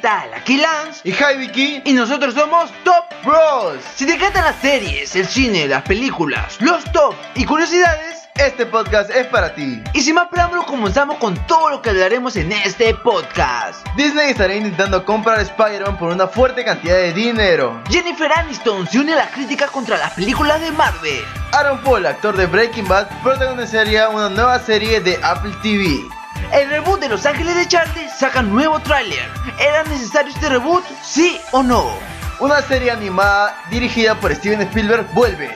tal? Aquí Lance y Hi Vicky y nosotros somos Top Bros. Si te encantan las series, el cine, las películas, los top y curiosidades, este podcast es para ti. Y sin más preámbulos, comenzamos con todo lo que hablaremos en este podcast. Disney estará intentando comprar a Spider-Man por una fuerte cantidad de dinero. Jennifer Aniston se une a las críticas contra las películas de Marvel. Aaron Paul, actor de Breaking Bad, protagonizaría una nueva serie de Apple TV. El reboot de Los Ángeles de Charlie saca nuevo tráiler. ¿Era necesario este reboot? ¿Sí o no? Una serie animada dirigida por Steven Spielberg vuelve.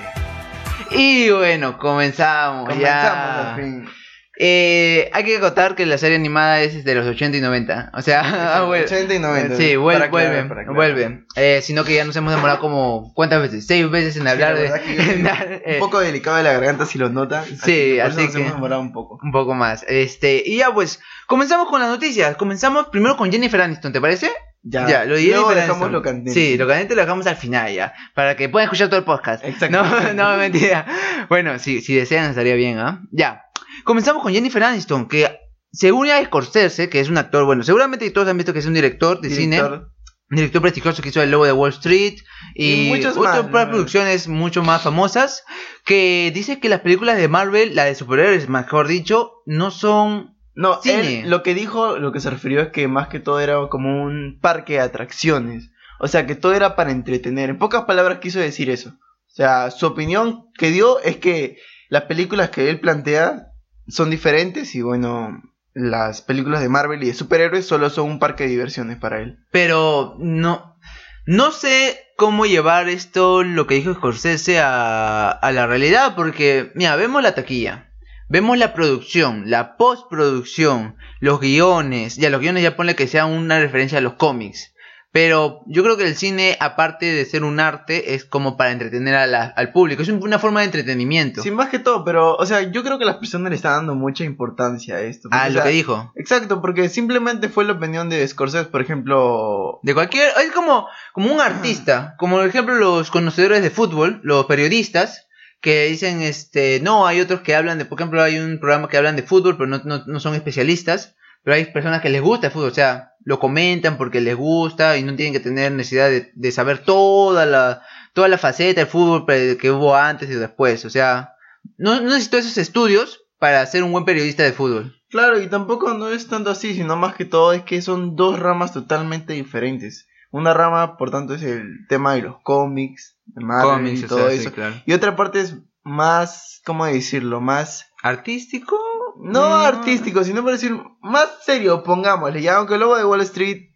Y bueno, comenzamos, Comenzamos ya. al fin. Eh, hay que contar que la serie animada es de los 80 y 90. O sea, Exacto, vuel- 80 y 90, Sí, para vuel- aclarar, vuelven, para aclarar. vuelven. Eh, sino que ya nos hemos demorado como, ¿cuántas veces? Seis veces en hablar Sí, de... dar, eh, un poco delicado de la garganta si lo notan. Sí, así eso nos que- hemos demorado un poco. un poco más. Este, y ya pues, comenzamos con las noticias. Comenzamos primero con Jennifer Aniston, ¿te parece? Ya, lo de luego dejamos lo candente. Sí, lo candente lo dejamos al final ya. Para que puedan escuchar todo el podcast. Exacto. No, no, mentira. Bueno, si, si desean estaría bien, ¿ah? Ya. Comenzamos con Jennifer Aniston, que según ya Scorsese, que es un actor, bueno, seguramente todos han visto que es un director de cine. Director. Director prestigioso que hizo El Lobo de Wall Street y, Y otras más, producciones mucho más famosas que dice que las películas de Marvel, la de superhéroes mejor dicho, no son No, Cine. él lo que dijo, lo que se refirió es que más que todo era como un parque de atracciones. O sea, que todo era para entretener. En pocas palabras quiso decir eso. O sea, su opinión que dio es que las películas que él plantea son diferentes y bueno, las películas de Marvel y de superhéroes solo son un parque de diversiones para él. Pero no, no sé cómo llevar esto, lo que dijo Scorsese, a, a la realidad, porque, mira, vemos la taquilla, vemos la producción, la postproducción, los guiones, ya los guiones ya ponle que sea una referencia a los cómics. Pero yo creo que el cine, aparte de ser un arte, es como para entretener a la- al público. Es un- una forma de entretenimiento. Sí, más que todo, pero, o sea, yo creo que las personas le están dando mucha importancia a esto. a o lo sea, que dijo. Exacto, porque simplemente fue la opinión de Scorsese, por ejemplo, De cualquier. Es como, como un artista. Como por ejemplo los conocedores de fútbol, los periodistas, que dicen, este, no, hay otros que hablan de, por ejemplo, hay un programa que hablan de fútbol, pero no, no, no son especialistas. Pero hay personas que les gusta el fútbol, o sea, lo comentan porque les gusta y no tienen que tener necesidad de, de saber toda la, toda la faceta del fútbol que hubo antes y después. O sea, no, no necesito esos estudios para ser un buen periodista de fútbol. Claro, y tampoco no es tanto así, sino más que todo es que son dos ramas totalmente diferentes. Una rama, por tanto, es el tema de los cómics, de Marvel Cómics, y o todo sí, eso. claro. Y otra parte es más, ¿cómo decirlo? Más, ¿Artístico? no Mm. artístico, sino por decir, más serio, pongámosle. Ya, aunque el lobo de Wall Street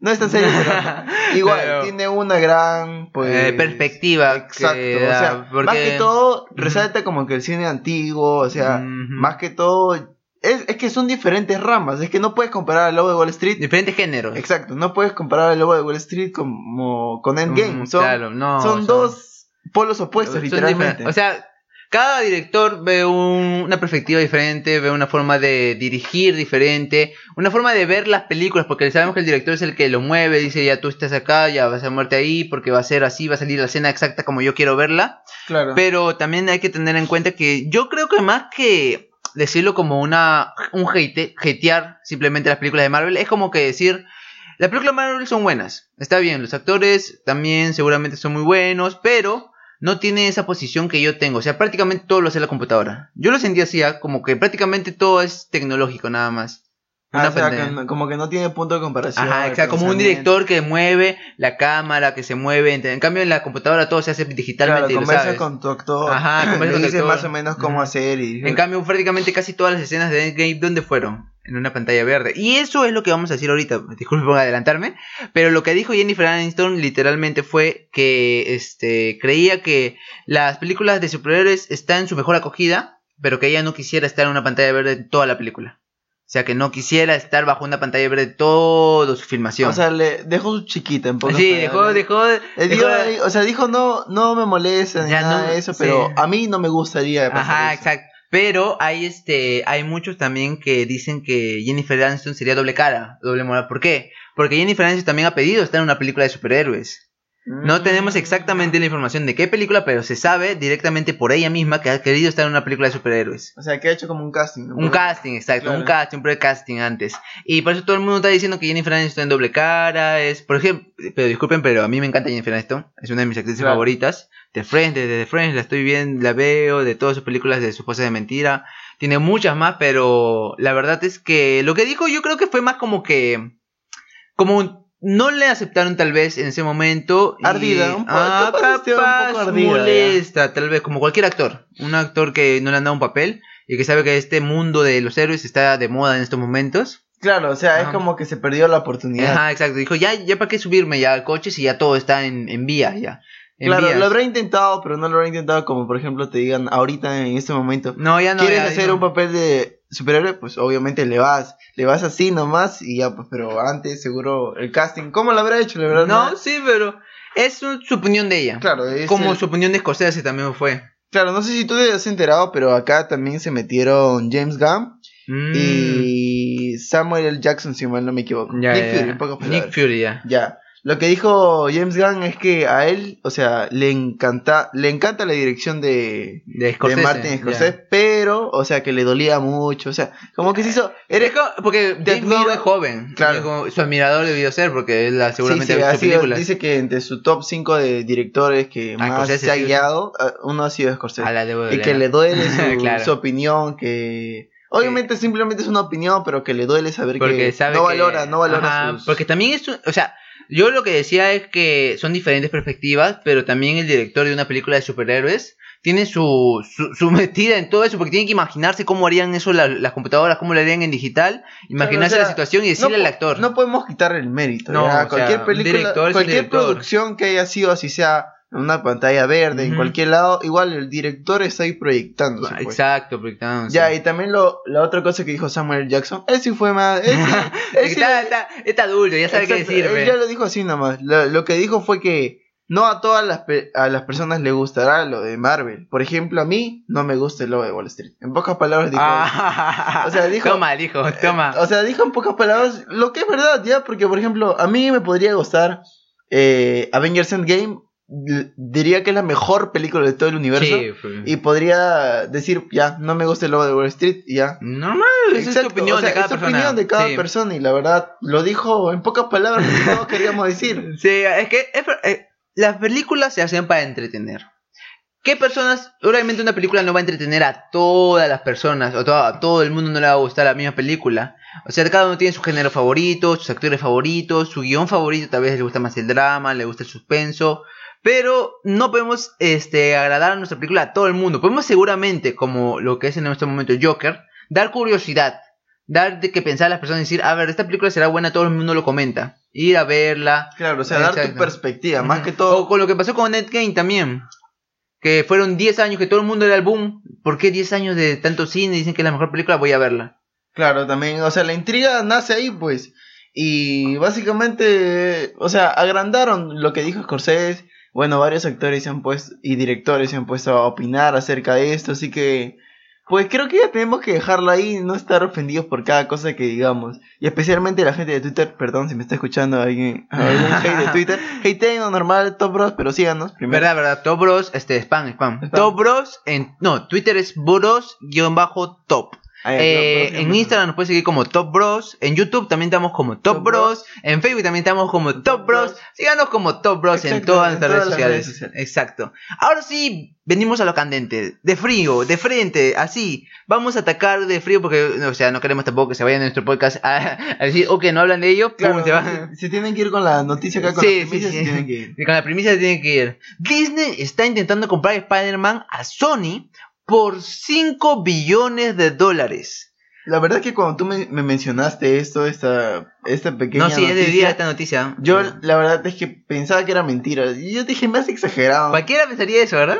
no es tan serio, pero igual, tiene una gran, pues... Eh, perspectiva Exacto, que o sea, porque- más que todo, resalta como que el cine antiguo, o sea, más que todo, es, es que son diferentes ramas. Es que no puedes comparar al lobo de Wall Street. diferentes géneros. Exacto, no puedes comparar al lobo de Wall Street como con Endgame. Mm, son claro, no, son dos polos opuestos, son literalmente. O sea, cada director ve un- una perspectiva diferente, ve una forma de dirigir diferente, una forma de ver las películas, porque sabemos que el director es el que lo mueve, dice ya tú estás acá, ya vas a muerte ahí, porque va a ser así, va a salir la escena exacta como yo quiero verla. claro. Pero también hay que tener en cuenta que yo creo que más que decirlo como una un hate, hatear simplemente las películas de Marvel, es como que decir las películas de Marvel son buenas, está bien, los actores también seguramente son muy buenos, pero no tiene esa posición que yo tengo, o sea, prácticamente todo lo hace la computadora. Yo lo sentía así, ¿ah? como que prácticamente todo es tecnológico nada más. Ah, o sea, que como que no tiene punto de comparación. Ajá, exacto, como un director que mueve la cámara, que se mueve, en cambio en la computadora todo se hace digitalmente Claro, conversa con tu actor. Ajá, conversa con tu dice más o menos cómo hacer y En cambio, prácticamente casi todas las escenas de Endgame, ¿dónde fueron? En una pantalla verde. Y eso es lo que vamos a decir ahorita. Disculpe por adelantarme. Pero lo que dijo Jennifer Aniston literalmente fue que este, creía que las películas de superhéroes están en su mejor acogida, pero que ella no quisiera estar en una pantalla verde toda la película. O sea, que no quisiera estar bajo una pantalla verde toda su filmación. O sea, le dejó su chiquita en sí, dejó, dejó, dejó- o sea, dijo no, no me molesta ni Ya nada no- de eso, sí. pero a mí no me gustaría Ajá, eso. exacto. Pero hay este, hay muchos también que dicen que Jennifer Aniston sería doble cara, doble moral. ¿Por qué? Porque Jennifer Aniston también ha pedido estar en una película de superhéroes. No tenemos exactamente la información de qué película, pero se sabe directamente por ella misma que ha querido estar en una película de superhéroes. O sea, que ha hecho como un casting. ¿no? Un casting, exacto, Claro. un casting, un pre-casting antes. Y por eso todo el mundo está diciendo que Jennifer Aniston está en doble cara, es, por ejemplo, pero disculpen, pero a mí me encanta Jennifer Aniston, es una de mis actrices Claro. favoritas. De Friends, desde The Friends la estoy viendo, la veo, de todas sus películas de su esposa de mentira. Tiene muchas más, pero la verdad es que lo que dijo yo creo que fue más como que, como un- no le aceptaron tal vez en ese momento. y- Ardida, un po- ah, capaz un poco ardida, ya. molesta, tal vez, como cualquier actor. Un actor que no le han dado un papel y que sabe que este mundo de los héroes está de moda en estos momentos. Claro, o sea, es como que se perdió la oportunidad. Ajá, exacto. Dijo, ya, ya para qué subirme ya al coche si ya todo está en, en vía, ya. En Claro, vías. lo habrá intentado, pero no lo habrá intentado como por ejemplo te digan ahorita en este momento. No, ya no. ¿Quieres ya hacer un papel de superhéroe? Pues obviamente le vas, le vas así nomás y ya, pues, pero antes seguro el casting, ¿cómo lo habrá hecho? La verdad, No, sí, pero es su opinión de ella. Claro, es Como el- su opinión de Scorsese también fue. claro, no sé si tú te has enterado, pero acá también se metieron James Gunn Mm, y Samuel L. Jackson, si mal no me equivoco. ya, Nick ya, Fury, ya. Nick. Fury, ya. Ya. Lo que dijo James Gunn es que a él, o sea, le encanta, le encanta la dirección de, De Scorsese. de Martin. Scorsese, pero, o sea, que le dolía mucho, o sea, como que se hizo, Eres porque James Gunn es joven. Claro. Su admirador debió ser porque él seguramente sí, sí, ha visto películas. dice que entre su top 5 de directores que Ah, más Scorsese, se ha guiado, ah, uno ha sido Scorsese. A la de y que le duele su, Claro. su opinión, que obviamente simplemente es una opinión, pero que le duele saber que sabe no que- valora, no valora Ajá, sus... porque también es un- o sea yo lo que decía es que son diferentes perspectivas pero también el director de una película de superhéroes tiene su, su, su metida en todo eso porque tiene que imaginarse cómo harían eso la- las computadoras cómo lo harían en digital imaginarse o sea, la situación y decirle no, al actor No podemos quitarle el mérito. No, o cualquier sea, película, director cualquier producción que haya sido así sea en una pantalla verde, en cualquier lado, igual el director está ahí proyectándose. pues. exacto proyectándose. Ya, y también lo, la otra cosa que dijo Samuel. Jackson, él sí fue más... Él sí, él sí- está, está, está adulto ya sabe qué exacto, decir él ya lo dijo así nomás. Lo, lo que dijo fue que no a todas las, pe- a las personas le gustará lo de Marvel. Por ejemplo, a mí no me gusta el logo de Wall Street. En pocas palabras dijo... Ah, O sea, dijo- toma dijo toma O sea, dijo en pocas palabras lo que es verdad, ya, porque por ejemplo, a mí me podría gustar eh, Avengers Endgame, diría que es la mejor película de todo el universo. Sí, fue- Y podría decir, ya, no me gusta el logo de Wall Street, y ya. normal esa es tu opinión o sea, de cada es persona opinión de cada Sí. persona, y la verdad, lo dijo en pocas palabras lo que todos queríamos decir. Sí, es que es eh, las películas se hacen para entretener. ¿Qué personas? Obviamente una película no va a entretener a todas las personas, o a todo el mundo no le va a gustar la misma película. O sea, cada uno tiene su género favorito, sus actores favoritos, su guion favorito, tal vez le gusta más el drama, le gusta el suspenso. Pero no podemos este, agradar a nuestra película a todo el mundo. Podemos seguramente, como lo que es en este momento Joker, dar curiosidad. Dar de que pensar a las personas y decir, a ver, esta película será buena, todo el mundo lo comenta. Ir a verla, Claro, o sea, dar tu perspectiva, más que todo. O con lo que pasó con Endgame también. Que fueron 10 años que todo el mundo era el boom. ¿Por qué 10 años de tanto cine? Dicen que es la mejor película, voy a verla. Claro, también, o sea, la intriga nace ahí, pues. Y básicamente, o sea, agrandaron lo que dijo Scorsese. Bueno, varios actores se han puesto y directores se han puesto a opinar acerca de esto, así que, pues creo que ya tenemos que dejarlo ahí y no estar ofendidos por cada cosa que digamos. Y especialmente la gente de Twitter, perdón si me está escuchando alguien, algún hate de Twitter. Hate normal, top bros, pero síganos primero. Verdad, verdad. Top Bros, este, spam, spam. Spam. Top Bros, en, no, Twitter es Bros-top. Ah, Eh, en Instagram nos puedes seguir como Top Bros. En YouTube también estamos como Top, Top Bros. En Facebook también estamos como Top, Bros. Síganos como Top Bros en todas nuestras redes sociales. redes sociales. Exacto. Ahora sí, venimos a lo candente. De frío, de frente, así. Vamos a atacar de frío porque, o sea, no queremos tampoco que se vayan a nuestro podcast a, a decir, ok, no hablan de ello. Claro, se van. se, se tienen que ir con la noticia acá, con Sí, sí, sí. se tienen que ir. Con la primicia se tiene que ir. Disney está intentando comprar Spider-Man a Sony por 5 billones de dólares. La verdad es que cuando tú me, me mencionaste esto, esta, esta pequeña No, sí, es de noticia, día esta noticia. yo la verdad es que pensaba que era mentira. Yo dije, me has exagerado. Cualquiera pensaría eso, ¿verdad?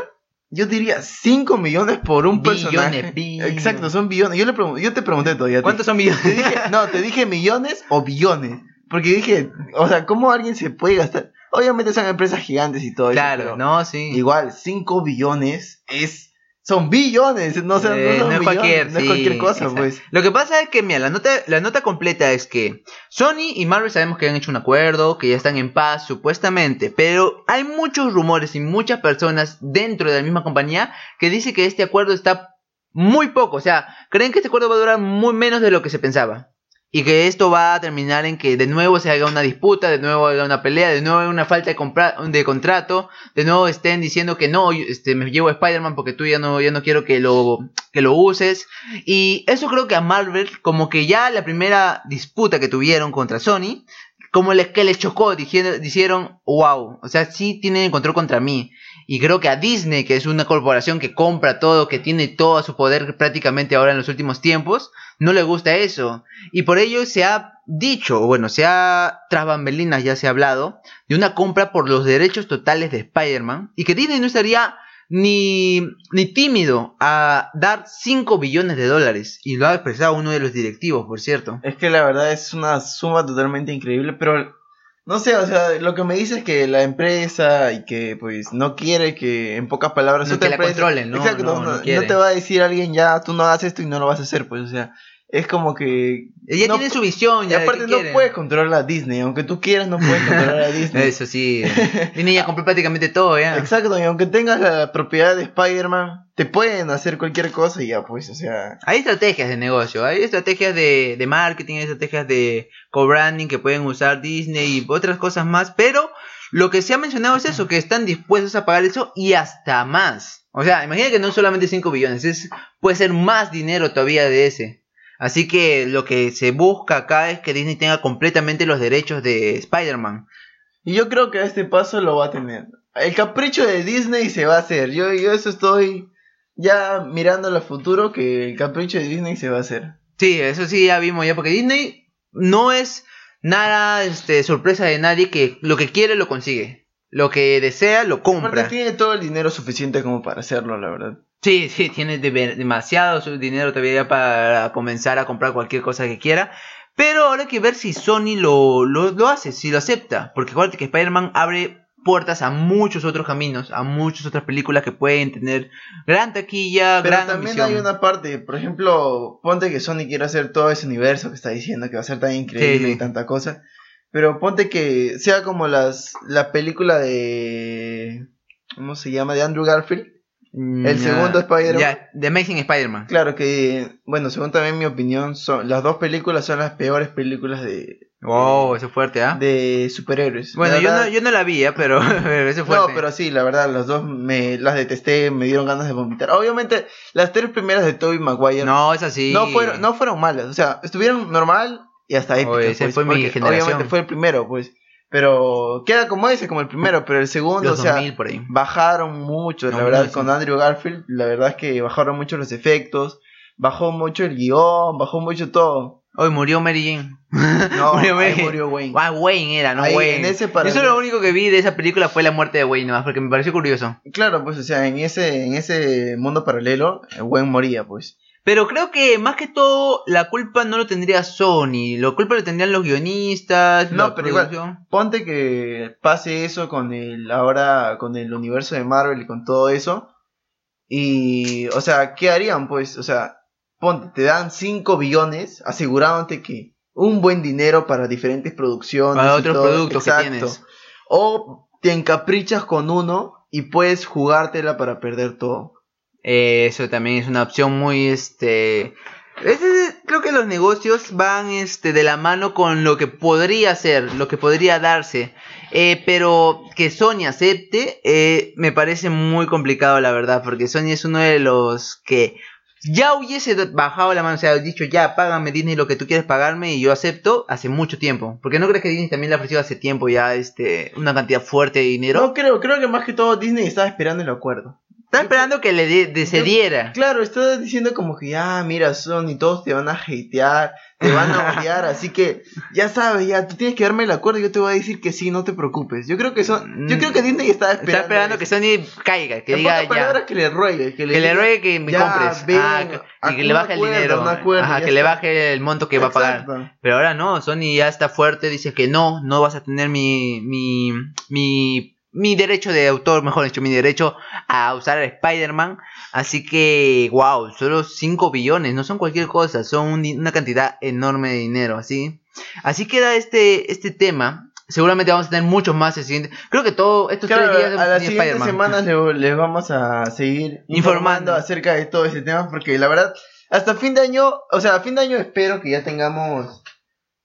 Yo diría 5 millones por un Billones, personaje. billones. Exacto, son billones. Yo, le yo te pregunté todavía. ¿Cuántos son millones? Te dije, no, te dije millones o billones. Porque dije, o sea, ¿cómo alguien se puede gastar? Obviamente son empresas gigantes y todo eso. claro, no, sí. Igual, 5 billones es. Son billones, no, Eh, no, son no es millones, cualquier, no es cualquier cosa, exacto. pues. Lo que pasa es que, mira, la nota, la nota completa es que Sony y Marvel sabemos que han hecho un acuerdo, que ya están en paz, supuestamente, pero hay muchos rumores y muchas personas dentro de la misma compañía que dicen que este acuerdo está muy poco, o sea, creen que este acuerdo va a durar muy menos de lo que se pensaba. Y que esto va a terminar en que de nuevo se haga una disputa, de nuevo haga una pelea, de nuevo haya una falta de, de contrato, de nuevo estén diciendo que no, este, me llevo a Spider-Man porque tú ya no, ya no quiero que lo, que lo uses. Y eso creo que a Marvel, como que ya la primera disputa que tuvieron contra Sony, como les, que les chocó, dijeron, dijeron, wow, o sea, sí tienen el control contra mí. Y creo que a Disney, que es una corporación que compra todo, que tiene todo a su poder prácticamente ahora en los últimos tiempos, no le gusta eso. Y por ello se ha dicho, o bueno, se ha, tras bambalinas ya se ha hablado, de una compra por los derechos totales de Spider-Man. Y que Disney no estaría ni, ni tímido a dar 5 billones de dólares. Y lo ha expresado uno de los directivos, por cierto. Es que la verdad es una suma totalmente increíble, pero no sé, o sea, lo que me dice es que la empresa y que pues no quiere que en pocas palabras No, otra que la empresa- controlen, ¿no? Exacto, No, no, no te va a decir alguien ya tú no hagas esto y no lo vas a hacer, pues o sea, es como que Ella no tiene su visión. y Ya, aparte no puedes controlar a Disney, aunque tú quieras no puedes controlar a Disney. Eso sí. Disney ya compró prácticamente todo, ya. Exacto, y aunque tengas la propiedad de Spider-Man, te pueden hacer cualquier cosa y ya pues, o sea, Hay estrategias de negocio, hay estrategias de, de marketing, hay estrategias de co-branding que pueden usar Disney y otras cosas más, pero lo que se ha mencionado es eso, que están dispuestos a pagar eso y hasta más. O sea, imagina que no solamente 5 billones, es, puede ser más dinero todavía de ese. Así que lo que se busca acá es que Disney tenga completamente los derechos de Spider-Man. Y yo creo que a este paso lo va a tener. El capricho de Disney se va a hacer. Yo, yo eso estoy ya mirando al futuro que el capricho de Disney se va a hacer. Sí, eso sí ya vimos ya, porque Disney no es nada este, sorpresa de nadie que lo que quiere lo consigue. Lo que desea lo Aparte compra. tiene todo el dinero suficiente como para hacerlo, la verdad. Sí, sí, tiene de- demasiado su dinero todavía para comenzar a comprar cualquier cosa que quiera. Pero ahora hay que ver si Sony lo, lo, lo hace, si lo acepta. Porque acuérdate que Spider-Man abre puertas a muchos otros caminos, a muchas otras películas que pueden tener gran taquilla, Pero gran también ambición. hay una parte, por ejemplo, ponte que Sony quiere hacer todo ese universo que está diciendo que va a ser tan increíble Sí, sí. y tanta cosa. Pero ponte que sea como las la película de ¿cómo se llama? de Andrew Garfield. El segundo Spider-Man. Ya, The Amazing Spider-Man. Claro que, bueno, según también mi opinión, son las dos películas son las peores películas de, Wow, eso es fuerte, ¿ah? de superhéroes. Bueno, La yo verdad- no, yo no la vi, ¿eh? pero pero eso es fuerte. No, pero sí, la verdad, las dos me las detesté, me dieron ganas de vomitar. Obviamente, las tres primeras de Tobey Maguire No, es así. no fueron, no fueron malas, o sea, estuvieron normal y hasta épicas. Oye, pues, fue mi generación. Obviamente fue el primero, pues. Pero queda como ese, como el primero, pero el segundo, Los o sea, 2000 por ahí. bajaron mucho, No, la verdad, no, con Andrew Garfield, la verdad es que bajaron mucho los efectos, bajó mucho el guion, bajó mucho todo. Hoy murió Mary Jane. No, Murió Mary. murió Wayne. Ah, Wayne era, no Ahí, Wayne. en ese para Eso mí- lo único que vi de esa película fue la muerte de Wayne, nomás, porque me pareció curioso. Claro, pues, o sea, en ese, en ese mundo paralelo, eh, Wayne moría, pues. Pero creo que más que todo la culpa no lo tendría Sony, la culpa lo tendrían los guionistas, No, la pero igual-. Ponte que pase eso con el, ahora, con el universo de Marvel y con todo eso. Y, o sea, ¿qué harían? Pues, o sea, ponte, te dan 5 billones asegurándote que un buen dinero para diferentes producciones. Para y otros todo, productos que exacto. tienes. O te encaprichas con uno y puedes jugártela para perder todo. Eh, Eso también es una opción muy, este... creo que los negocios van este, de la mano con lo que podría ser, lo que podría darse. Eh, pero que Sony acepte, eh, me parece muy complicado, la verdad, porque Sony es uno de los que ya hubiese bajado la mano, o sea, dicho ya, págame Disney lo que tú quieres pagarme y yo acepto hace mucho tiempo. Porque no crees que Disney también le ha ofrecido hace tiempo ya este, una cantidad fuerte de dinero. No creo, creo que más que todo Disney estaba esperando el acuerdo. Está esperando que le de- de- se Yo- diera. Claro, estaba diciendo como que, ah, mira, Sony, todos te van a hatear, te van a odiar, así que, ya sabes, ya, tú tienes que darme el acuerdo y yo te voy a decir que sí, no te preocupes. Yo creo que son, yo creo que Disney estaba esperando. Está esperando que. Sony caiga, que En diga pocas ya. que le ruegue, que le, Que le ruegue que me ya, compres. ven, Ah, que- y le baje el dinero. acuerdo, Ajá, ya que le baje el monto que va a pagar. Pero ahora no, Sony ya está fuerte, dice que no, no vas a tener mi, mi, mi, mi derecho de autor, mejor dicho, mi derecho a usar a Spider-Man. Así que, wow, solo 5 billones, no son cualquier cosa, son una cantidad enorme de dinero, así. Así queda este, este tema. Seguramente vamos a tener muchos más el siguiente. Creo que todo estos Claro, tres días a las de siguientes semanas le- les vamos a seguir informando Informando. acerca de todo ese tema porque la verdad, hasta fin de año, o sea, a fin de año espero que ya tengamos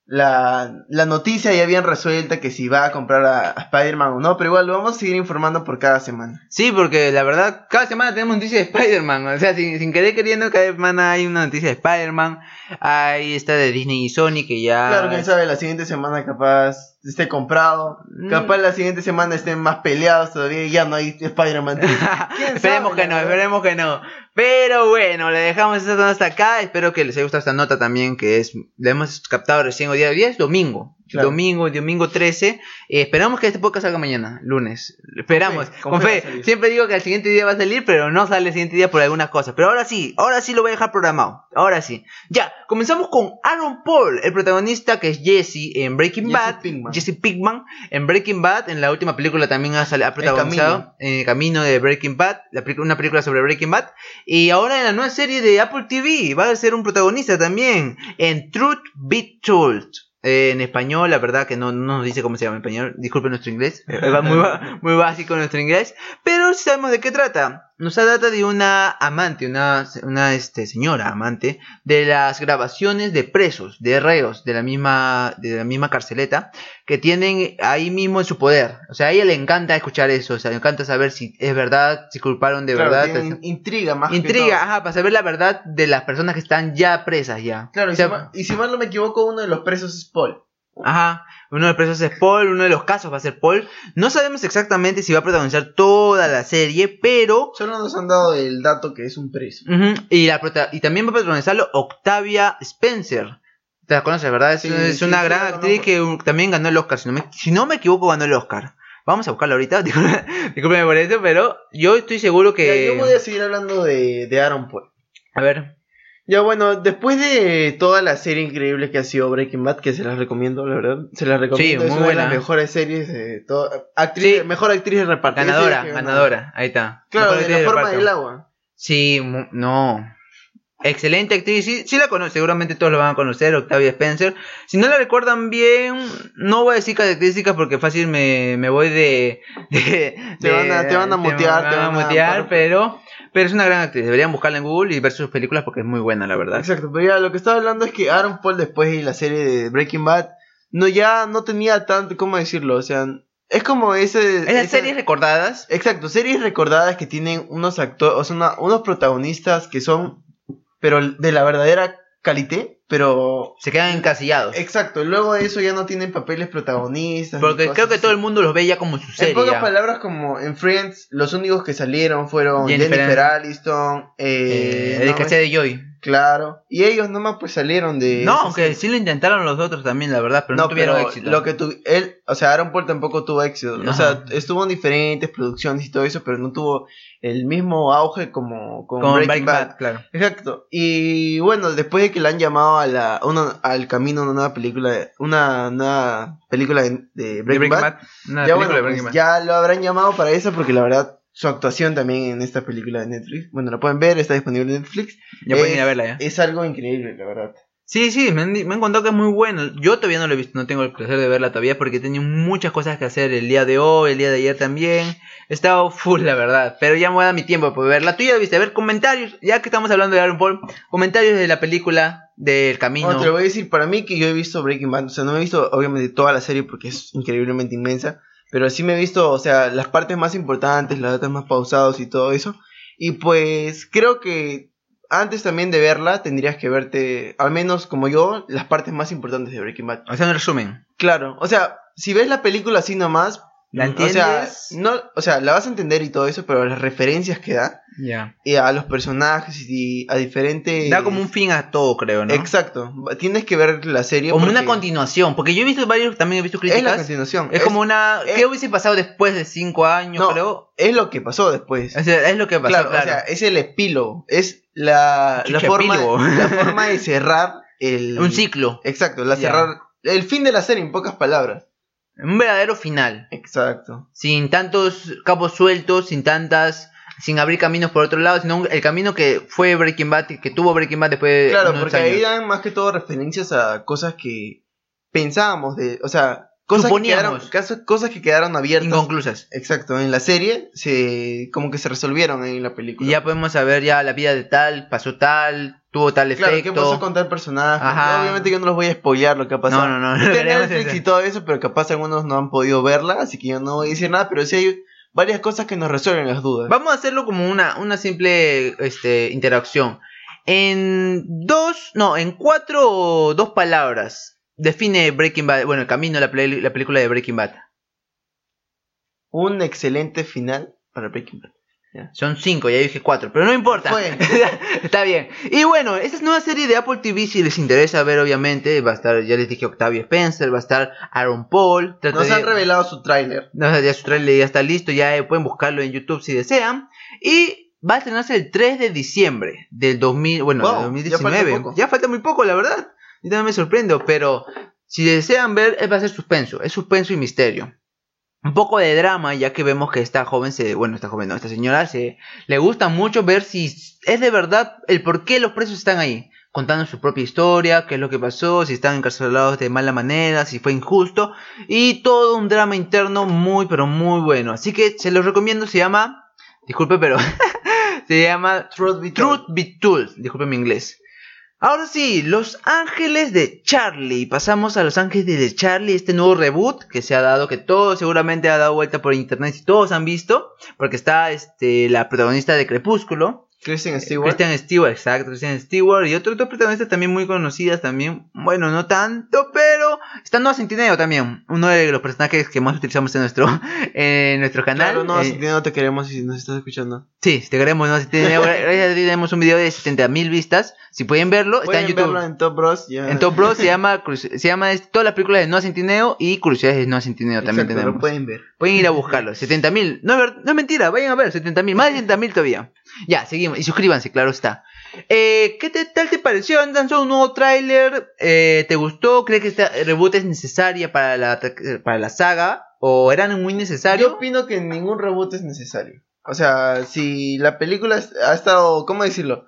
la, la noticia ya bien resuelta que si va a comprar a, a Spider-Man o no, pero igual lo vamos a seguir informando por cada semana. Sí, porque la verdad, cada semana tenemos noticias de Spider-Man. O sea, sin, sin querer queriendo, cada semana hay una noticia de Spider-Man. Ahí está de Disney y Sony que ya. Claro, quién sabe, la siguiente semana capaz esté comprado, Mm. capaz la siguiente semana estén más peleados todavía y ya no hay Spider-Man. ¿Quién esperemos que no, esperemos que no. Pero bueno, le dejamos esta nota hasta acá. Espero que les haya gustado esta nota también, que es, la hemos captado recién hoy día. Hoy día es domingo. Claro. Domingo, domingo 13. Eh, esperamos que este podcast salga mañana, lunes. Esperamos, Con fe, con. Siempre digo que al siguiente día va a salir, pero no sale el siguiente día por algunas cosas. Pero ahora sí, ahora sí lo voy a dejar programado. Ahora sí. Ya, comenzamos con Aaron Paul, el protagonista que es Jesse en Breaking Jesse Bad. Pinkman. Jesse Pinkman en Breaking Bad. En la última película también ha, ha protagonizado en el camino de Breaking Bad, la una película sobre Breaking Bad. Y ahora en la nueva serie de Apple TV va a ser un protagonista también en Truth Be Told. Eh, en español, la verdad que no, no nos dice cómo se llama en español. Disculpen nuestro inglés. Eh, va muy, muy básico nuestro inglés. Pero sabemos de qué trata. Nos trata de una amante, una, una este, señora amante de las grabaciones de presos, de reos de la misma, de la misma carceleta que tienen ahí mismo en su poder. O sea, a ella le encanta escuchar eso, o sea, le encanta saber si es verdad, si culparon de Claro, verdad. intriga más que Intriga, todo. ajá, para saber la verdad de las personas que están ya presas ya. Claro, O y, si mal, y si mal no me equivoco, uno de los presos es Paul. Ajá, uno de los presos es Paul, uno de los casos va a ser Paul. No sabemos exactamente si va a protagonizar toda la serie, pero... Solo nos han dado el dato que es un preso. Y, la prota- y también va a protagonizarlo Octavia Spencer. Te la conoces, ¿verdad? Es, Sí, es sí, una sí, gran actriz que uh, también ganó el Oscar. Si no, me, si no me equivoco, ganó el Oscar. Vamos a buscarla ahorita. Discúlpeme por eso, pero yo estoy seguro Ya, que... yo voy a seguir hablando de, de Aaron Paul. A ver. Ya bueno, después de toda la serie increíble que ha sido Breaking Bad, que se las recomiendo, la verdad, se las recomiendo, Sí, es muy una de buena. las mejores series de todo, actriz, Sí. mejor actriz de reparto. Ganadora, ganadora. Ahí está. Claro, Mejor de la forma del agua. Sí, no. Excelente actriz, sí, sí la conoce, seguramente todos la van a conocer, Octavia Spencer. Si no la recuerdan bien, no voy a decir características porque fácil me, me voy de, de- Te de- van a- te van a mutear, te van a van a- mutear, pero, pero es una gran actriz. Deberían buscarla en Google y ver sus películas porque es muy buena, la verdad. Exacto, pero ya lo que estaba hablando es que Aaron Paul después de la serie de Breaking Bad, no ya no tenía tanto, ¿cómo decirlo? O sea, es como ese... Esas esa- series recordadas, Exacto, series recordadas que tienen unos actores, o sea, una- unos protagonistas que son, pero de la verdadera calité, pero... se quedan encasillados. Exacto, luego de eso ya no tienen papeles protagonistas. ni Porque creo que así. todo el mundo los ve ya como su En serie. pocas ya. palabras, como en Friends, los únicos que salieron fueron Jennifer Jennifer, Aniston, Eh, eh, de no que de Joy. Claro, y ellos nomás pues salieron de... No, aunque sí lo intentaron los otros también, la verdad, pero no, no, tuvieron pero éxito. Lo que tu, él, o sea, Aaron Paul tampoco tuvo éxito. O sea, estuvo en diferentes producciones y todo eso, pero no tuvo el mismo auge como con, Con Breaking Breaking Bad. Bad, claro. Exacto. Y bueno, después de que le han llamado a la, una, al camino una nueva película, una nueva película de, de De Breaking, Bad, película ya bueno, de pues, Breaking Bad. ya lo habrán llamado para eso porque la verdad su actuación también en esta película de Netflix, bueno, la pueden ver, está disponible en Netflix. Ya pueden es, ir a verla ya. Es algo increíble, la verdad. Sí, sí, me han, me han contado que es muy bueno. Yo todavía no lo he visto, no tengo el placer de verla todavía porque he tenido muchas cosas que hacer el día de hoy, el día de ayer también. He estado full, la verdad, pero ya me voy a dar mi tiempo para verla. Tú ya la viste, a ver, comentarios, ya que estamos hablando de Aaron Paul, comentarios de la película del camino. Te lo voy a decir, para mí que yo he visto Breaking Bad, o sea, no he visto obviamente toda la serie porque es increíblemente inmensa, pero sí me he visto, o sea, las partes más importantes, las datas más pausados y todo eso. Y pues creo que antes también de verla tendrías que verte, al menos como yo, las partes más importantes de Breaking Bad. Sea, un resumen. Claro, o sea, si ves la película así nomás, ¿La o sea, entiendes? no, o sea, la vas a entender y todo eso, pero las referencias que da Ya. y a los personajes y a diferentes... Da como un fin a todo, creo, ¿no? Exacto, tienes que ver la serie. Como una continuación, porque yo he visto varios, también he visto Es la críticas. continuación. Es, como una... es- ¿Qué hubiese pasado después de cinco años, No, creo? es lo que pasó después. O sea, es lo que pasó, claro, claro. o sea, es el epílogo. Es la, la, forma, la forma de cerrar el. Un ciclo. Exacto, la cerrar. El fin de la serie, en pocas palabras. Un verdadero final. Exacto. Sin tantos cabos sueltos, sin tantas. Sin abrir caminos por otro lado, sino el camino que fue Breaking Bad, que tuvo Breaking Bad después de. Claro, unos porque años. ahí dan más que todo referencias a cosas que pensábamos de, o sea, cosas que quedaron, cosas que quedaron abiertas. Inconclusas. Exacto, en la serie se como que se resolvieron en la película. Y ya podemos saber ya la vida de tal, pasó tal, tuvo tal Claro, efecto. ¿qué pasó con tal personaje? Ajá. Obviamente yo no los voy a spoilear lo que ha pasado. No, no, no, no Netflix y todo eso, pero capaz algunos no han podido verla, así que yo no voy a decir nada, pero sí hay varias cosas que nos resuelven las dudas. Vamos a hacerlo como una, una simple este, interacción. En dos, no, en cuatro o dos palabras. Define Breaking Bad, bueno, el camino, la, la película de Breaking Bad. Un excelente final para Breaking Bad. Son cinco, ya dije cuatro, pero no importa. Está bien. Y bueno, esta es nueva serie de Apple TV, si les interesa ver, obviamente, va a estar, ya les dije, Octavio Spencer, va a estar Aaron Paul. Nos de- han revelado su tráiler. No, ya su trailer ya está listo, ya eh, pueden buscarlo en YouTube si desean. Y va a estrenarse el 3 de diciembre del 2000, bueno, Wow, del ya falta 2019. poco. Ya falta muy poco, la verdad. Yo también me sorprendo, pero si desean ver, eh, va a ser suspenso, es suspenso y misterio. Un poco de drama, ya que vemos que esta joven se, bueno, esta joven no, esta señora se le gusta mucho ver si es de verdad el por qué los presos están ahí, contando su propia historia, qué es lo que pasó, si están encarcelados de mala manera, si fue injusto y todo un drama interno muy pero muy bueno. Así que se los recomiendo, se llama, disculpe, pero se llama Truth Be Truth Be Told, disculpe mi inglés. Ahora sí, Los Ángeles de Charlie. Pasamos a Los Ángeles de Charlie, este nuevo reboot que se ha dado, que todos seguramente ha dado vuelta por internet y todos han visto, porque está este, la protagonista de Crepúsculo, Kristen Stewart. Christian Stewart, exacto, Christian Stewart, y otros dos protagonistas también muy conocidas también, bueno, no tanto, pero está Noah Centineo también, uno de los personajes que más utilizamos en nuestro, en nuestro canal. Claro, no, Eh, no te queremos si nos estás escuchando. Sí, te queremos, ¿no? Si tenemos, gracias a ti tenemos un video de 70 mil vistas. Si pueden verlo, está en Pueden YouTube. verlo en Top Bros. Ya. En Top Bros se llama, se llama este- todas las películas de Noah Centineo y Curiosidades de Noah Centineo también Exacto, tenemos. Lo pueden ver. Pueden ir a buscarlo. 70 mil. No, es ver- no es mentira, vayan a ver. 70 mil. Más de 70 mil todavía. Ya, seguimos. Y suscríbanse, claro está. Eh, ¿Qué te- tal te pareció? Han lanzado un nuevo tráiler. Eh, ¿Te gustó? ¿Crees que esta reboot es necesaria para la, para la saga? ¿O eran muy Yo necesarios? opino que ningún reboot es necesario. O sea, si la película ha estado, ¿cómo decirlo?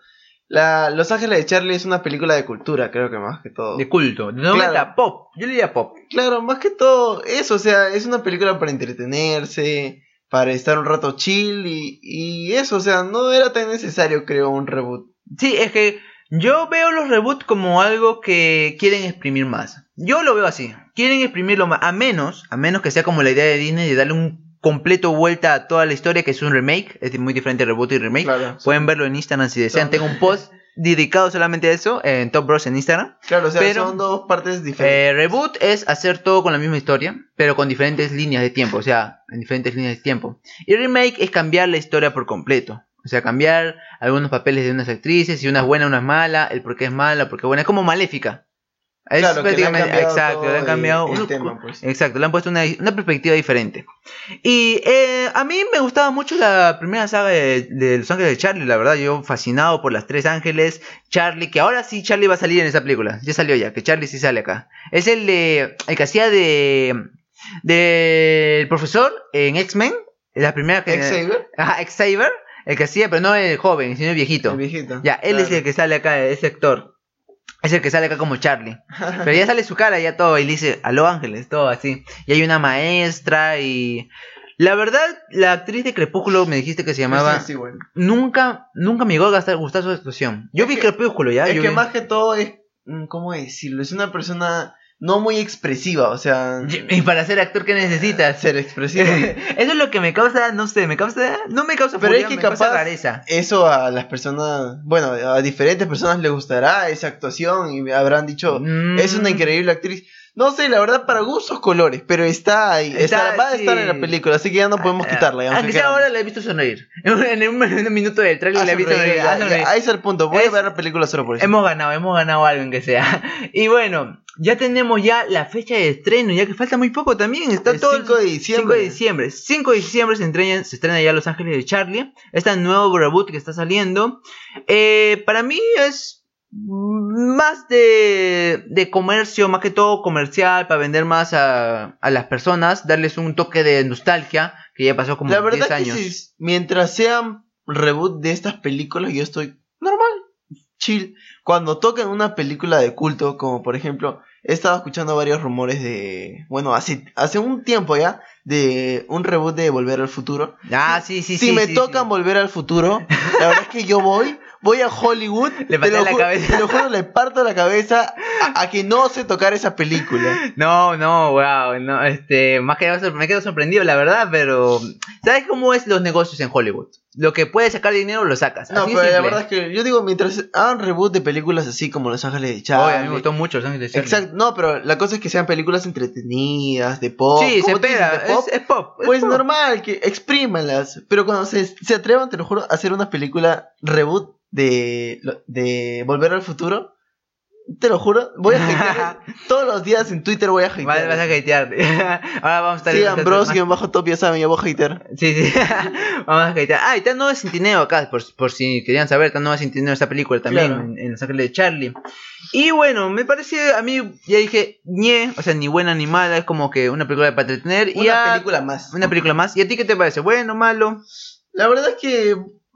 La Los Ángeles de Charlie es una película de cultura, creo que más que todo. De culto. Novela Claro. pop. Yo le diría pop. Claro, más que todo eso, o sea, es una película para entretenerse, para estar un rato chill y, y eso, o sea, no era tan necesario, creo, un reboot. Sí, es que yo veo los reboots como algo que quieren exprimir más. Yo lo veo así. Quieren exprimirlo más. A menos, a menos que sea como la idea de Disney de darle un completo vuelta a toda la historia, que es un remake. Es muy diferente reboot y remake. Claro, Pueden verlo en Instagram si desean. Tengo un post dedicado solamente a eso en Top Bros en Instagram. claro, o sea, pero- son dos partes diferentes. Eh, reboot es hacer todo con la misma historia, pero con diferentes líneas de tiempo, o sea, en diferentes líneas de tiempo. Y remake es cambiar la historia por completo. O sea, cambiar algunos papeles de unas actrices, si una es buena, una es mala, el por qué es mala, por qué es buena. Es como maléfica. Es Claro, que le han prácticamente, cambiado exacto, le han cambiado el tema, pues. Exacto, le han puesto una, una perspectiva diferente. Y eh, a mí me gustaba mucho la primera saga de, de Los Ángeles de Charlie, la verdad, yo fascinado por las tres ángeles, Charlie, que ahora sí Charlie va a salir en esa película, ya salió ya, que Charlie sí sale acá. Es el de, el que hacía de, del profesor en X-Men, la primera que... Xavier, Ajá, Xavier, el que hacía, pero no el joven, sino el viejito. el viejito. Ya, él es el que sale acá, ese actor. Es el que sale acá como Charlie. Pero ya sale su cara, ya todo, y le dice, aló ángeles, todo así. Y hay una maestra y... La verdad, la actriz de Crepúsculo me dijiste que se llamaba... Kristen Stewart. Nunca, nunca me llegó a gastar- gustar su actuación. Yo Es vi que- Crepúsculo ya. Es yo que vi- más que todo es, mm, ¿cómo decirlo? Es una persona no muy expresiva, o sea, Y para ser actor, ¿qué necesitas? ser expresiva. Eso es lo que me causa, no sé, me causa... No me causa Pero furia, es que me capaz- rareza. Eso a las personas, bueno, a diferentes personas les gustará esa actuación y habrán dicho, Mm. es una increíble actriz. No sé, la verdad, para gustos colores, pero está ahí, Está, está- va a sí. estar en la película, así que ya no podemos quitarla. ya, Aunque sea ahora la he visto sonreír. En un, en un minuto del trailer Ah, la he visto sonreír, Ah, sonreír. ahí es el punto, voy Es- a ver la película solo por eso. Hemos ganado, hemos ganado algo en que sea. Y bueno, ya tenemos ya la fecha de estreno, ya que falta muy poco también. Está El todo 5 de 5 diciembre. de diciembre. 5 de diciembre se estrena, se estrena ya Los Ángeles de Charlie. Este nuevo reboot que está saliendo. Eh, para mí es más de, de comercio, más que todo comercial, para vender más a, a las personas, darles un toque de nostalgia, que ya pasó como La 10 verdad años. que mientras sean reboot de estas películas, yo estoy normal, chill. Cuando toquen una película de culto, como por ejemplo, he estado escuchando varios rumores de, bueno, hace, hace un tiempo ya, de un reboot de Volver al Futuro. Ah, sí, sí, si sí. me sí, tocan sí. Volver al Futuro, la verdad es que yo voy, voy a Hollywood, Le te patea lo la cabeza. te lo juro, le parto la cabeza a, a que no sé tocar esa película. No, no, wow, no, este, más que me quedo sorprendido, la verdad, pero ¿sabes cómo es los negocios en Hollywood? Lo que puedes sacar dinero lo sacas. No, así pero la verdad es que yo digo, mientras hagan reboot de películas así como Los Ángeles de Oye, Charlie. a mí me gustó mucho Los Ángeles de Charlie. Exacto, no, pero la cosa es que sean películas entretenidas, de pop. Sí, se ¿cómo tú dices, pega, es, es pop. es Pues pop. normal, que exprímanlas. Pero cuando se, se atrevan, te lo juro, a hacer una película reboot de, de Volver al Futuro, te lo juro, voy a hatear. todos los días en Twitter voy a hatear. Vas, vas a hatear. Ahora vamos a estar Sí, nosotros Ambrose, más- que bajo top, ya saben, ya voy a hatear. Sí, sí. Vamos a hatear. Ah, y está Nueva Centineo acá, por, por si querían saber, está Nueva Centineo esta película también, Claro. en, en Los Ángeles de Charlie. Y bueno, me parece, a mí, ya dije, ñe, o sea, ni buena ni mala, es como que una película para entretener. y Una película más. Una película más. ¿Y a ti qué te parece? ¿Bueno, malo? La verdad es que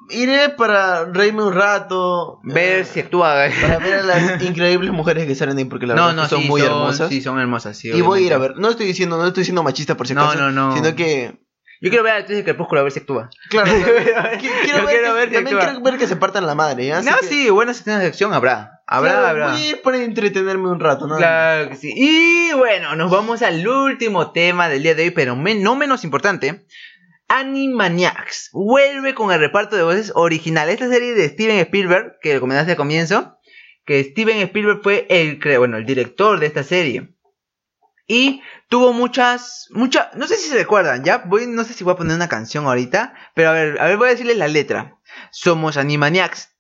iré para reírme un rato. Ver eh, si actúa. Para ver a las increíbles mujeres que salen ahí, porque la no, verdad no, son sí, muy son, hermosas. Sí, son hermosas, sí. y voy a ir a obviamente. ver. No estoy diciendo, no estoy siendo machista por si No, acaso. no, no. Sino que. Yo quiero ver a la actriz de Crepúsculo a ver si actúa. Claro, quiero, quiero ver, que, ver si también actúa. quiero ver que se partan la madre, ¿ya? No, que- sí, buenas escenas de acción habrá. Habrá, Claro, habrá. Voy a ir para entretenerme un rato, ¿no? Claro que sí. Y bueno, nos vamos al último tema del día de hoy, pero men- no menos importante. Animaniacs vuelve con el reparto de voces original. Esta serie de Steven Spielberg, que comentaste al comienzo, que Steven Spielberg fue el, bueno, el director de esta serie. Y tuvo muchas, muchas, no sé si se recuerdan, ya, voy, no sé si voy a poner una canción ahorita, pero a ver, a ver, voy a decirles la letra. Somos Animaniacs,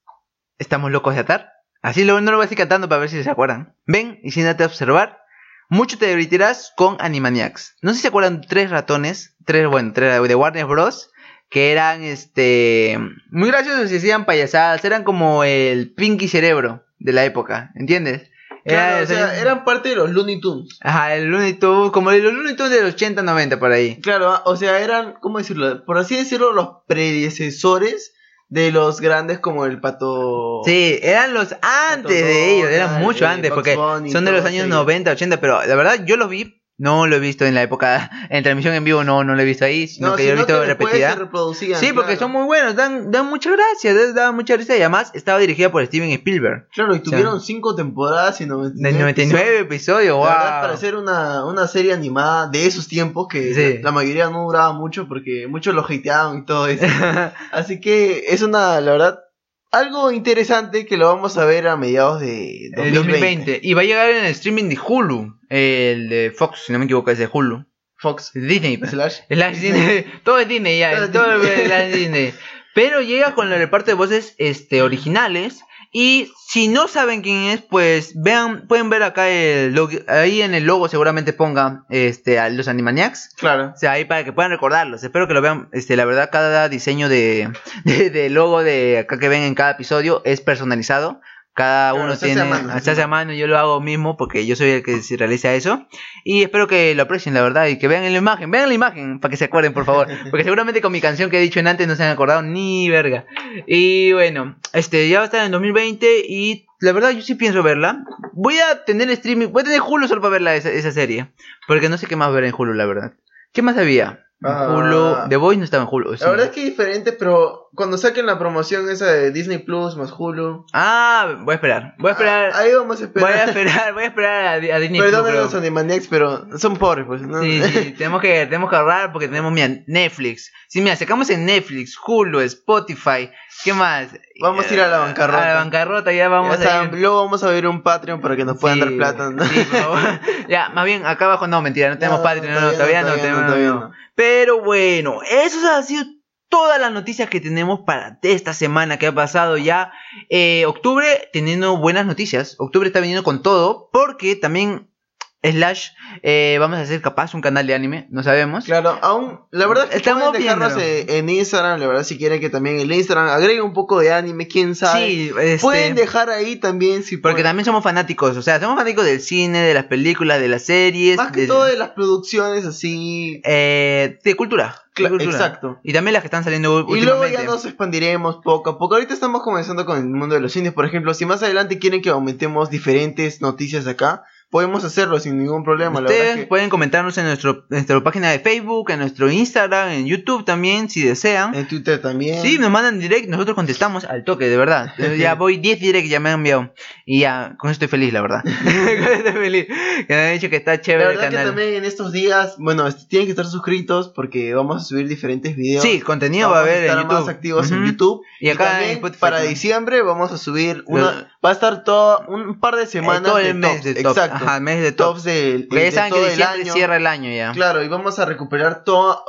estamos locos de atar. Así lo, no lo voy a decir cantando para ver si se acuerdan. Ven y siéntate a observar. Mucho te divertirás con Animaniacs. No sé si se acuerdan tres ratones, tres, bueno, tres de Warner Bros. Que eran, este, muy graciosos y hacían payasadas. Eran como el Pinky Cerebro de la época, ¿entiendes? Claro, Era- o sea, eran parte de los Looney Tunes. Ajá, el Looney Tunes, como los Looney Tunes de los 80, 90 por ahí. Claro, ah, o sea, eran, ¿cómo decirlo? Por así decirlo, los predecesores de los grandes como el pato. Sí, eran los antes de ellos, eran mucho antes, porque son de los años ellos. 90, 80, pero la verdad yo los vi, no lo he visto en la época, en transmisión en vivo no, no lo he visto ahí, sino No, que yo lo he visto repetida. Sí, porque claro. son muy buenos, dan, dan mucha gracia, dan, mucha risa y además estaba dirigida por Steven Spielberg. Claro, y tuvieron cinco temporadas y 99. De 99 episodios, wow. La verdad, para hacer una, una serie animada de esos tiempos que Sí. la, la mayoría no duraba mucho porque muchos lo hateaban y todo eso. Así que es una, la verdad, algo interesante que lo vamos a ver a mediados de 2020. El 2020. Y va a llegar en el streaming de Hulu, el de Fox, si no me equivoco, es de Hulu. Fox. Disney. Slash. Slash Disney. todo es Disney ya, Todo es Disney. Pero llega con el reparto de voces este, originales. Y si no saben quién es, pues vean, pueden ver acá el logo, ahí en el logo seguramente ponga este, a los Animaniacs. Claro. O sea, ahí para que puedan recordarlos. Espero que lo vean. Este, la verdad, cada diseño de, de, de logo de acá que ven en cada episodio es personalizado. Cada uno tiene. a mano, se hace se hace a mano, yo lo hago mismo porque yo soy el que se realiza eso. Y espero que lo aprecien, la verdad, y que vean la imagen. Vean la imagen para que se acuerden, por favor. Porque seguramente con mi canción que he dicho en antes no se han acordado ni verga. Y bueno, este ya va a estar en 2020 y la verdad yo sí pienso verla. Voy a tener streaming, voy a tener Hulu solo para verla esa, esa serie. Porque no sé qué más ver en Hulu, la verdad. ¿Qué más había? Ah. Hulu, The Voice no estaba en Hulu. sí. La verdad es que es diferente, pero cuando saquen la promoción esa de Disney Plus más Hulu. Ah, voy a esperar. Voy a esperar. ah, ahí vamos a esperar. voy a esperar, voy a esperar a, a Disney Perdón Plus, a los Animaniacs, pero son pobres, pues. ¿no? Sí, sí, tenemos que, tenemos que ahorrar porque tenemos, mira, Netflix. Sí, mira, sacamos en Netflix, Hulu, Spotify, ¿qué más? Vamos a ir a la bancarrota. A la bancarrota, ya Ya vamos a ir. Luego vamos a ver un Patreon para que nos puedan Sí, dar plata. ¿no? sí, por favor. ya, más bien, acá abajo no, mentira, no tenemos No, Patreon, todavía no, todavía no, todavía no. Pero bueno, eso ha sido todas las noticias que tenemos para esta semana que ha pasado ya. Eh, octubre teniendo buenas noticias. Octubre está viniendo con todo porque también slash eh, vamos a hacer capaz un canal de anime, no sabemos. Claro, aún, la verdad es que Estamos dejarnos eh, en Instagram, la verdad si quieren que también el Instagram agregue un poco de anime, quién sabe. Sí, este, Pueden dejar ahí también si porque pueden. también somos fanáticos, o sea, somos fanáticos del cine, de las películas, de las series, Más que de, todo de las producciones así. eh, de cultura. de Cla- cultura. exacto. Y también las que están saliendo Y luego ya nos expandiremos poco a poco. Ahorita estamos comenzando con el mundo de los cines. Por ejemplo, si más adelante quieren que aumentemos diferentes noticias acá, podemos hacerlo sin ningún problema. La verdad Ustedes es que- pueden comentarnos en nuestro, nuestra página de Facebook, en nuestro Instagram, en YouTube también, si desean. En Twitter también. Sí, nos mandan direct, nosotros contestamos al toque, de verdad. Ya voy 10 direct, ya me han enviado. Y ya, con eso estoy feliz, la verdad. con eso estoy feliz. Que me han dicho que está La chévere el verdad que canal. también en estos días, bueno, est- tienen que estar suscritos porque vamos a subir diferentes videos. Sí, contenido Vamos va a haber en YouTube. más activos en. YouTube. Y acá también para diciembre vamos a subir una. Va a estar todo un par de Eh, semanas todo de el mes tops, de top. Exacto. Ajá, mes de top. Tops del de saben todo que el año. cierra el año ya. Claro, y vamos a recuperar todo.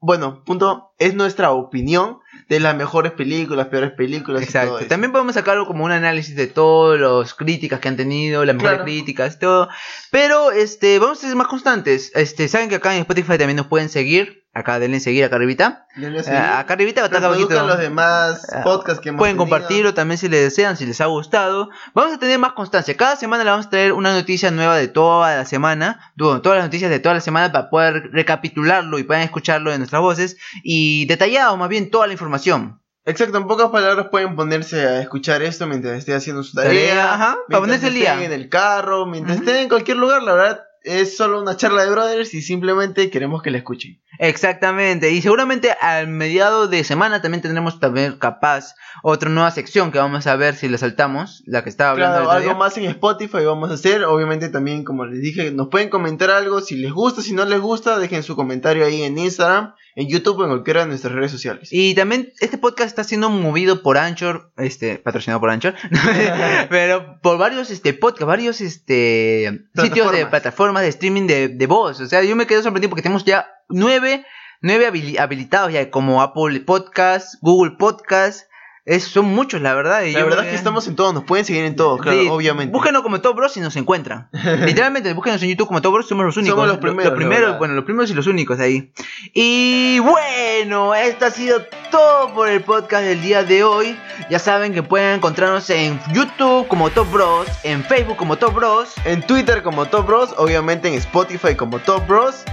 Bueno, punto. Es nuestra opinión de las mejores películas, peores películas. y todo Exacto. eso. También podemos sacarlo como un análisis de todas las críticas que han tenido, las mejores Claro. críticas, todo. Pero este, vamos a ser más constantes. Este, saben que acá en Spotify también nos pueden seguir. Acá denle seguir acá arribita. Denle Eh, seguir. acá arribita va a estar Reproduzcan abajito. los demás Ah, podcasts que hemos Pueden tenido. compartirlo también si les desean, si les ha gustado. Vamos a tener más constancia. Cada semana le vamos a traer una noticia nueva de toda la semana. Bueno, todas las noticias de toda la semana para poder recapitularlo y puedan escucharlo en nuestras voces. Y detallado más bien toda la información. Exacto, en pocas palabras pueden ponerse a escuchar esto mientras esté haciendo su tarea. Tarea, ajá, para ponerse estén día. en el carro, mientras Ujú. estén en cualquier lugar, la verdad es solo una charla de brothers y simplemente queremos que la escuchen. Exactamente, y seguramente al mediado de semana también tendremos también capaz otra nueva sección que vamos a ver si la saltamos, la que estaba hablando Claro, algo día. más en Spotify vamos a hacer. Obviamente también, como les dije, nos pueden comentar algo. Si les gusta, si no les gusta, dejen su comentario ahí en Instagram, en YouTube o en cualquiera de nuestras redes sociales. Y también este podcast está siendo movido por Anchor, este, patrocinado por Anchor, pero por varios este podcast, varios este sitios de Plataformas. plataformas de streaming de, de voz. O sea, yo me quedo sorprendido porque tenemos ya nueve, nueve habili- habilitados ya, como Apple Podcast, Google Podcast. Es, son muchos, la verdad. y La yo verdad es que estamos en todos, nos pueden seguir en todos, claro, Sí, obviamente. Búsquenos como Top Bros y nos encuentran. Literalmente, búsquenos en YouTube como Top Bros, somos los únicos. Somos los Lo- primeros, la primeros, bueno, los primeros y los únicos ahí. Y bueno, esto ha sido todo por el podcast del día de hoy. Ya saben que pueden encontrarnos en YouTube como Top Bros, en Facebook como Top Bros En Twitter como Top Bros, obviamente en Spotify como Top Bros.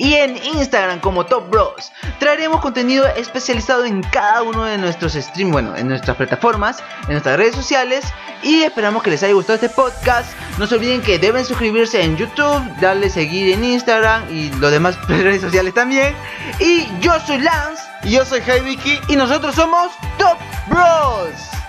Y en Instagram como Top Bros. Traeremos contenido especializado en cada uno de nuestros streams, bueno, en nuestras plataformas, en nuestras redes sociales y esperamos que les haya gustado este podcast. No se olviden que deben suscribirse en YouTube, darle seguir en Instagram y los demás redes sociales también. Y yo soy Lance Y yo soy Hey Vicky. y nosotros somos Top Bros.